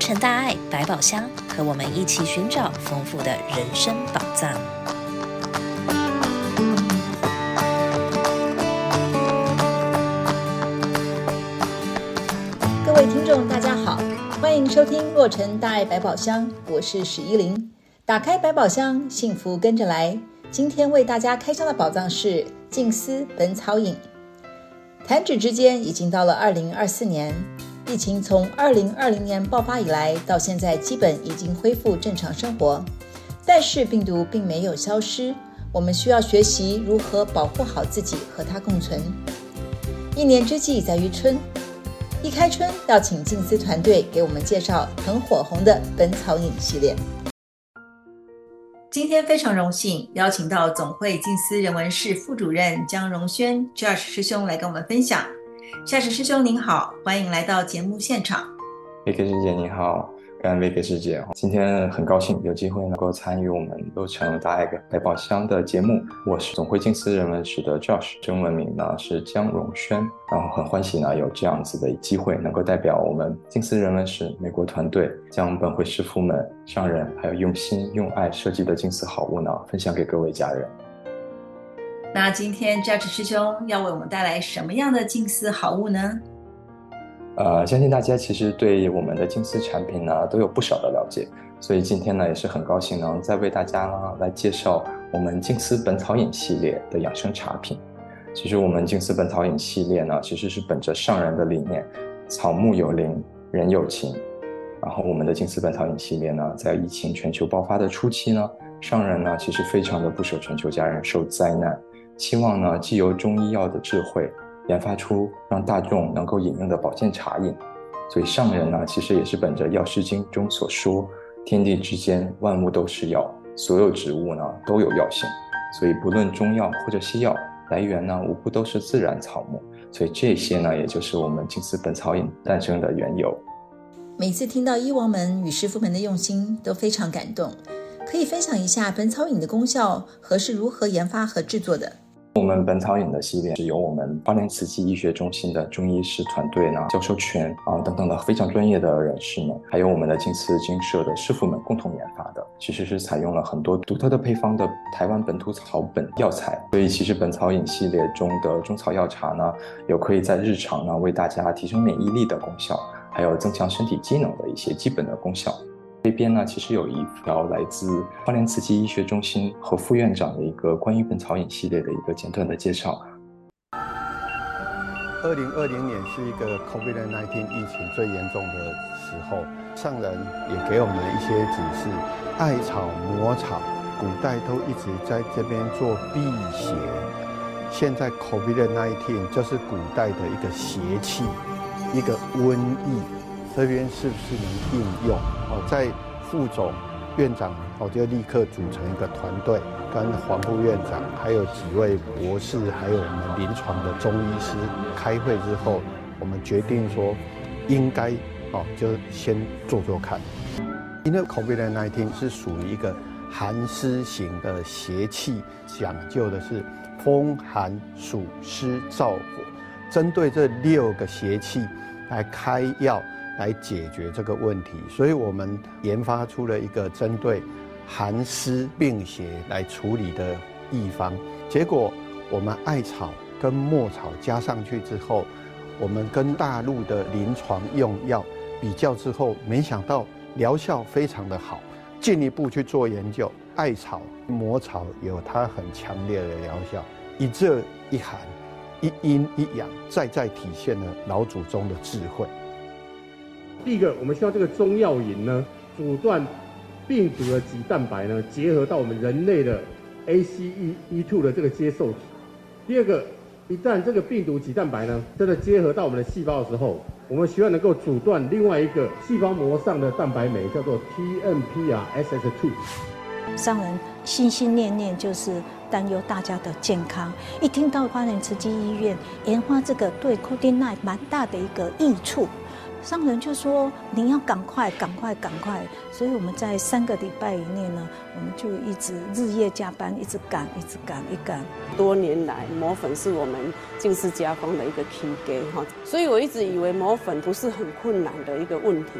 成大爱百宝箱，和我们一起寻找丰富的人生宝藏。各位听众，大家好，欢迎收听《洛成大爱百宝箱》，我是史依林。打开百宝箱，幸福跟着来。今天为大家开箱的宝藏是静思本草饮。弹指之间，已经到了二零二四年。疫情从二零二零年爆发以来，到现在基本已经恢复正常生活，但是病毒并没有消失。我们需要学习如何保护好自己，和它共存。一年之计在于春，一开春要请静思团队给我们介绍很火红的本草饮系列。今天非常荣幸邀请到总会静思人文室副主任江荣轩 Josh 师兄来跟我们分享。夏实师兄您好，欢迎来到节目现场。维克师姐你好，感恩维克师姐，今天很高兴有机会能够参与我们洛城大爱百宝箱的节目。我是总会静思人文史的 Josh，中文名呢是江荣轩，然后很欢喜呢有这样子的机会，能够代表我们静思人文史美国团队，将本会师父们、上人还有用心用爱设计的静思好物呢分享给各位家人。那今天 Judge 师兄要为我们带来什么样的静思好物呢？呃，相信大家其实对我们的静思产品呢都有不少的了解，所以今天呢也是很高兴能再为大家呢来介绍我们静思本草饮系列的养生茶品。其实我们静思本草饮系列呢，其实是本着上人的理念，草木有灵，人有情。然后我们的静思本草饮系列呢，在疫情全球爆发的初期呢，上人呢其实非常的不舍全球家人受灾难。希望呢，借由中医药的智慧，研发出让大众能够饮用的保健茶饮。所以上人呢，其实也是本着《药师经》中所说：“天地之间，万物都是药，所有植物呢都有药性。”所以不论中药或者西药，来源呢无不都是自然草木。所以这些呢，也就是我们金丝本草饮诞生的缘由。每次听到医王们与师父们的用心，都非常感动。可以分享一下本草饮的功效和是如何研发和制作的？我们本草饮的系列是由我们花莲慈济医学中心的中医师团队呢，教授群啊等等的非常专业的人士们，还有我们的静思精舍的师傅们共同研发的。其实是采用了很多独特的配方的台湾本土草本药材，所以其实本草饮系列中的中草药茶呢，有可以在日常呢为大家提升免疫力的功效，还有增强身体机能的一些基本的功效。这边呢，其实有一条来自花莲慈济医学中心和副院长的一个关于本草饮系列的一个简短的介绍。二零二零年是一个 COVID-19 疫情最严重的时候，上人也给我们一些指示，艾草、魔草，古代都一直在这边做辟邪。现在 COVID-19 就是古代的一个邪气，一个瘟疫。这边是不是能应用？哦，在副总院长，我就立刻组成一个团队，跟黄副院长，还有几位博士，还有我们临床的中医师开会之后，我们决定说，应该哦，就先做做看。因为 COVID-19 是属于一个寒湿型的邪气，讲究的是风寒暑湿燥火，针对这六个邪气来开药。来解决这个问题，所以我们研发出了一个针对寒湿病邪来处理的秘方。结果我们艾草跟墨草加上去之后，我们跟大陆的临床用药比较之后，没想到疗效非常的好。进一步去做研究，艾草、墨草有它很强烈的疗效，一热一寒，一阴一阳，再再体现了老祖宗的智慧。第一个，我们需要这个中药饮呢，阻断病毒的棘蛋白呢，结合到我们人类的 ACE2 的这个接受体。第二个，一旦这个病毒棘蛋白呢，真的结合到我们的细胞的时候，我们需要能够阻断另外一个细胞膜上的蛋白酶，叫做 TMPRSS2。商人心心念念就是担忧大家的健康，一听到花莲慈济医院研发这个对 COVID-19 蛮大的一个益处。商人就说：“你要赶快，赶快，赶快！”所以我们在三个礼拜以内呢，我们就一直日夜加班，一直赶，一直赶，一赶。多年来，磨粉是我们近视加工的一个 key 哈，所以我一直以为磨粉不是很困难的一个问题。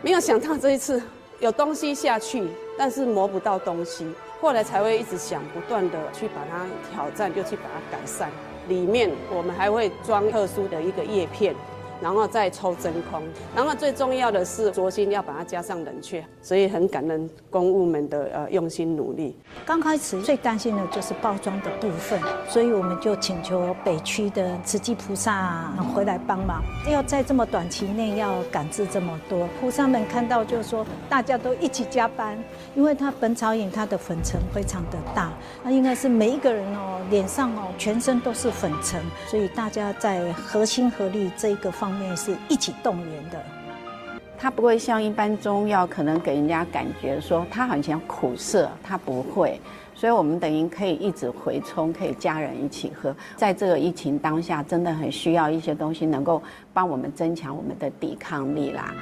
没有想到这一次有东西下去，但是磨不到东西，后来才会一直想，不断的去把它挑战，就去把它改善。里面我们还会装特殊的一个叶片。然后再抽真空，然后最重要的是灼心要把它加上冷却，所以很感恩公务们的呃用心努力。刚开始最担心的就是包装的部分，所以我们就请求北区的慈济菩萨回来帮忙，要在这么短期内要赶制这么多。菩萨们看到就是说大家都一起加班，因为它本草饮它的粉尘非常的大，那应该是每一个人哦脸上哦全身都是粉尘，所以大家在合心合力这一个方面是一起动员的，它不会像一般中药可能给人家感觉说它好像苦涩，它不会，所以我们等于可以一直回冲，可以家人一起喝。在这个疫情当下，真的很需要一些东西能够帮我们增强我们的抵抗力啦。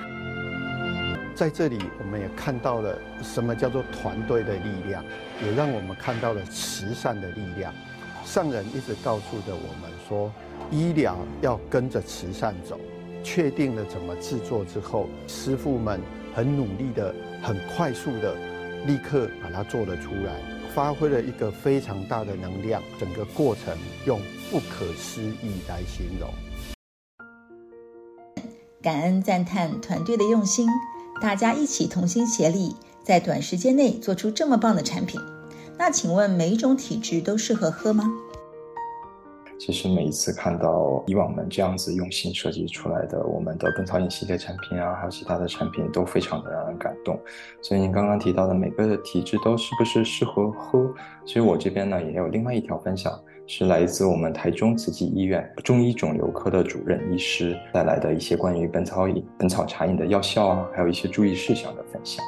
在这里，我们也看到了什么叫做团队的力量，也让我们看到了慈善的力量。上人一直告诉着我们说。医疗要跟着慈善走，确定了怎么制作之后，师傅们很努力的、很快速的，立刻把它做了出来，发挥了一个非常大的能量。整个过程用不可思议来形容。感恩赞叹团队的用心，大家一起同心协力，在短时间内做出这么棒的产品。那请问每一种体质都适合喝吗？其实每一次看到以往们这样子用心设计出来的我们的本草饮系列产品啊，还有其他的产品，都非常的让人感动。所以您刚刚提到的每个的体质都是不是适合喝？其实我这边呢也有另外一条分享，是来自我们台中慈济医院中医肿瘤科的主任医师带来的一些关于本草饮、本草茶饮的药效啊，还有一些注意事项的分享。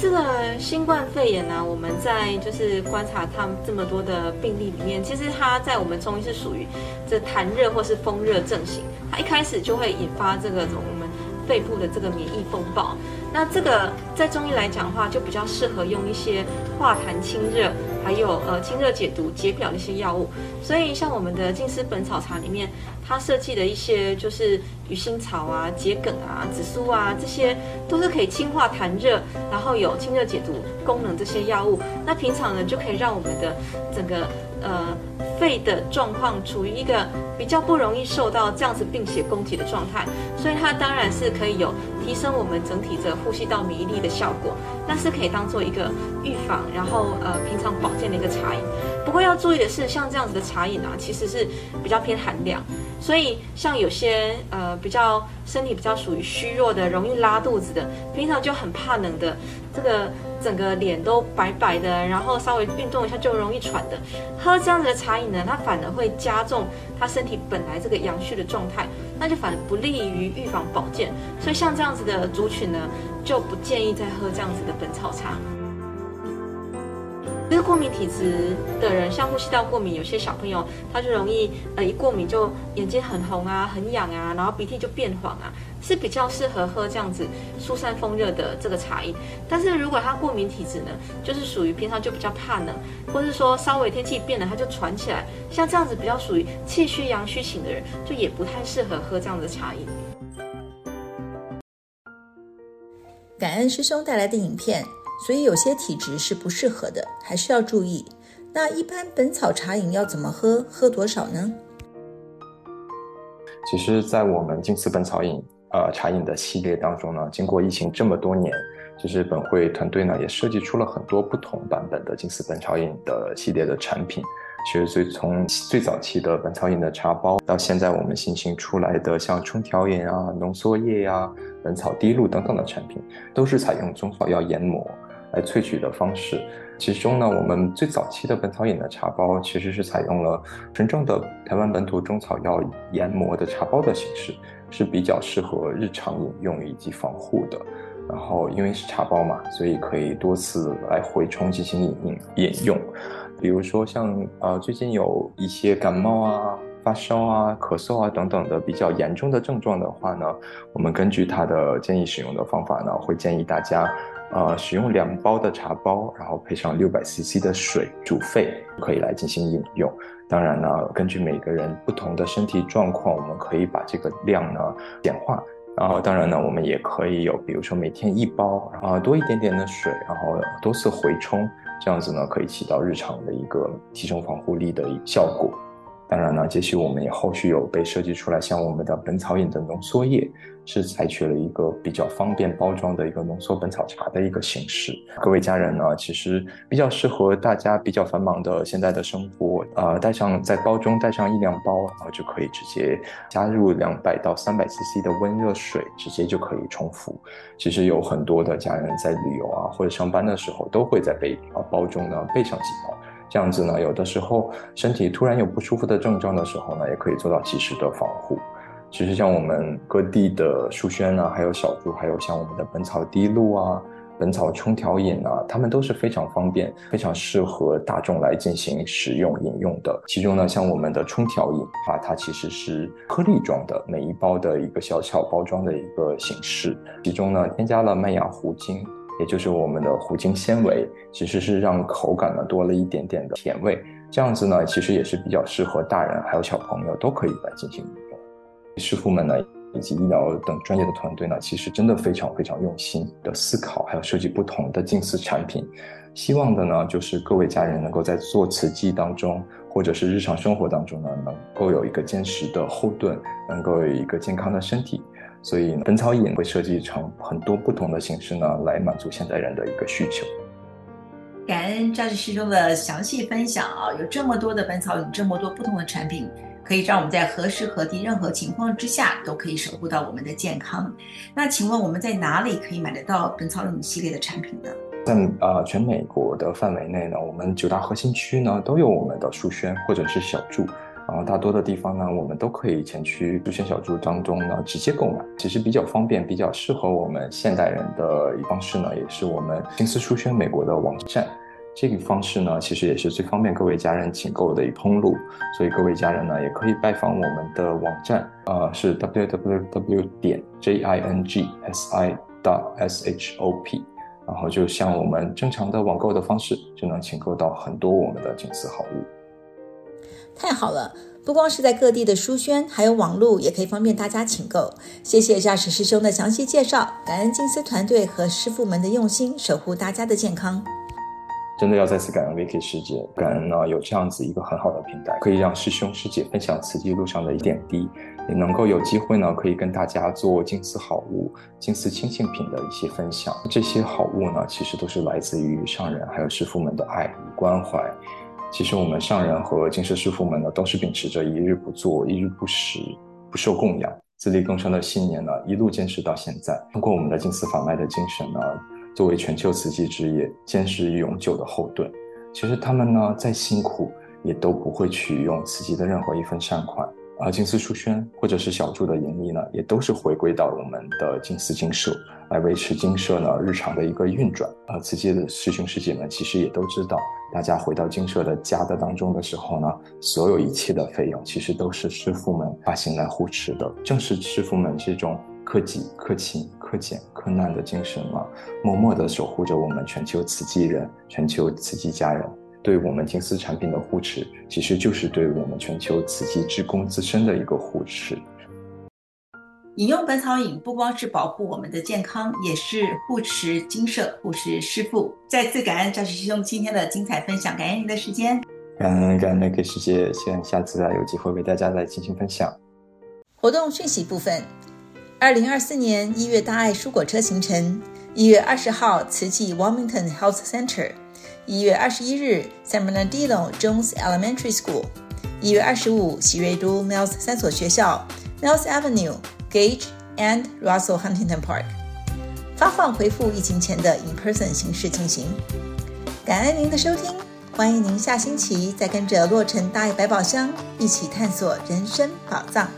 这个新冠肺炎呢、我们在就是观察他们这么多的病例里面，其实它在我们中医是属于这痰热或是风热症型，它一开始就会引发这个种我们肺部的这个免疫风暴。那这个在中医来讲的话，就比较适合用一些化痰清热，还有呃清热解毒、解表的一些药物。所以像我们的静思本草茶里面。它设计的一些就是鱼腥草啊、桔梗啊、紫苏啊，这些都是可以清化痰热，然后有清热解毒功能这些药物。那平常呢，就可以让我们的整个呃肺的状况处于一个比较不容易受到这样子病邪攻击的状态，所以它当然是可以有提升我们整体的呼吸道免疫力的效果。那是可以当做一个预防，然后呃平常保健的一个茶饮。不过要注意的是，像这样子的茶饮啊，其实是比较偏寒凉。所以，像有些呃比较身体比较属于虚弱的，容易拉肚子的，平常就很怕冷的，这个整个脸都白白的，然后稍微运动一下就容易喘的，喝这样子的茶饮呢，它反而会加重他身体本来这个阳虚的状态，那就反而不利于预防保健。所以像这样子的族群呢，就不建议再喝这样子的本草茶。其实过敏体质的人，像呼吸道过敏，有些小朋友他就容易呃一过敏就眼睛很红啊、很痒啊，然后鼻涕就变黄啊，是比较适合喝这样子疏散风热的这个茶饮。但是如果他过敏体质呢，就是属于平常就比较怕冷，或是说稍微天气变了他就喘起来，像这样子比较属于气虚阳虚型的人，就也不太适合喝这样的茶饮。感恩师兄带来的影片。所以有些体质是不适合的，还是要注意。那一般本草茶饮要怎么喝？喝多少呢？其实，在我们金丝本草饮呃茶饮的系列当中呢，经过疫情这么多年，就是本会团队呢也设计出了很多不同版本的金丝本草饮的系列的产品。其实最从最早期的本草饮的茶包，到现在我们新型出来的像冲调饮啊、浓缩液呀、本草滴露等等的产品，都是采用中草药研磨。来萃取的方式，其中呢，我们最早期的本草饮的茶包其实是采用了纯正的台湾本土中草药研磨的茶包的形式，是比较适合日常饮用以及防护的。然后因为是茶包嘛，所以可以多次来回冲进行饮饮饮用。比如说像呃最近有一些感冒啊、发烧啊、咳嗽啊等等的比较严重的症状的话呢，我们根据它的建议使用的方法呢，会建议大家。呃，使用两包的茶包，然后配上六百 CC 的水煮沸，可以来进行饮用。当然呢，根据每个人不同的身体状况，我们可以把这个量呢简化，然后当然呢，我们也可以有，比如说每天一包，然后多一点点的水，然后多次回冲，这样子呢可以起到日常的一个提升防护力的效果。当然呢，接续我们也后续有被设计出来，像我们的本草饮的浓缩液，是采取了一个比较方便包装的一个浓缩本草茶的一个形式。各位家人呢，其实比较适合大家比较繁忙的现在的生活，呃，带上在包中带上一两包，然后就可以直接加入两百到三百 CC 的温热水，直接就可以冲服。其实有很多的家人在旅游啊或者上班的时候，都会在备啊包中呢备上几包。这样子呢，有的时候身体突然有不舒服的症状的时候呢，也可以做到及时的防护。其实像我们各地的树轩啊，还有小猪，还有像我们的本草滴露啊、本草冲调饮啊，它们都是非常方便、非常适合大众来进行使用饮用的。其中呢，像我们的冲调饮啊，它其实是颗粒状的，每一包的一个小巧包装的一个形式，其中呢添加了麦芽糊精。也就是我们的糊精纤维，其实是让口感呢多了一点点的甜味，这样子呢，其实也是比较适合大人还有小朋友都可以来进行饮用。师傅们呢，以及医疗等专业的团队呢，其实真的非常非常用心的思考，还有设计不同的净丝产品，希望的呢，就是各位家人能够在做瓷器当中，或者是日常生活当中呢，能够有一个坚实的后盾，能够有一个健康的身体。所以，本草饮会设计成很多不同的形式呢，来满足现代人的一个需求。感恩赵师兄的详细分享啊，有这么多的本草饮，这么多不同的产品，可以让我们在何时何地、任何情况之下都可以守护到我们的健康。那请问我们在哪里可以买得到本草饮系列的产品呢？在呃，全美国的范围内呢，我们九大核心区呢都有我们的树轩或者是小筑。然后大多的地方呢，我们都可以前去树轩小筑当中呢直接购买，其实比较方便，比较适合我们现代人的一方式呢，也是我们金丝书轩美国的网站。这个方式呢，其实也是最方便各位家人请购的一通路。所以各位家人呢，也可以拜访我们的网站，呃，是 www 点 j i n g s i dot s h o p，然后就像我们正常的网购的方式，就能请购到很多我们的金丝好物。太好了，不光是在各地的书轩，还有网络也可以方便大家请购。谢谢驾驶师兄的详细介绍，感恩净丝团队和师傅们的用心，守护大家的健康。真的要再次感恩 Vicky 师姐，感恩呢有这样子一个很好的平台，可以让师兄师姐分享慈济路上的一点滴，也能够有机会呢可以跟大家做净丝好物、净丝亲信品的一些分享。这些好物呢，其实都是来自于上人还有师傅们的爱与关怀。其实我们上人和金丝师傅们呢，都是秉持着一日不做、一日不食、不受供养、自力更生的信念呢，一路坚持到现在。通过我们的净丝法脉的精神呢，作为全球慈济之业坚实永久的后盾。其实他们呢，再辛苦也都不会取用慈济的任何一份善款。而金丝书轩或者是小筑的盈利呢，也都是回归到我们的金丝精舍来维持精舍呢日常的一个运转。啊慈济的师兄师姐们其实也都知道。大家回到精舍的家的当中的时候呢，所有一切的费用其实都是师傅们发心来护持的。正是师傅们这种克己、克勤、克俭、克难的精神嘛，默默地守护着我们全球慈济人、全球慈济家人。对我们金丝产品的护持，其实就是对我们全球慈济职工自身的一个护持。饮用本草饮不光是保护我们的健康，也是护持精舍、护持师傅。再次感恩赵师兄今天的精彩分享，感恩您的时间。感恩感恩 Vicky 师姐，希望下次啊有机会为大家来进行分享。活动讯息部分：二零二四年一月大爱蔬果车行程，一月二十号慈济 Wilmington Health Center，一月二十一日 San Bernardino Jones Elementary School，一月二十五喜瑞都 Mills 三所学校 Mills Avenue。Gage and Russell Huntington Park，发放回复疫情前的 in-person 形式进行。感恩您的收听，欢迎您下星期再跟着洛城大爱百宝箱一起探索人生宝藏。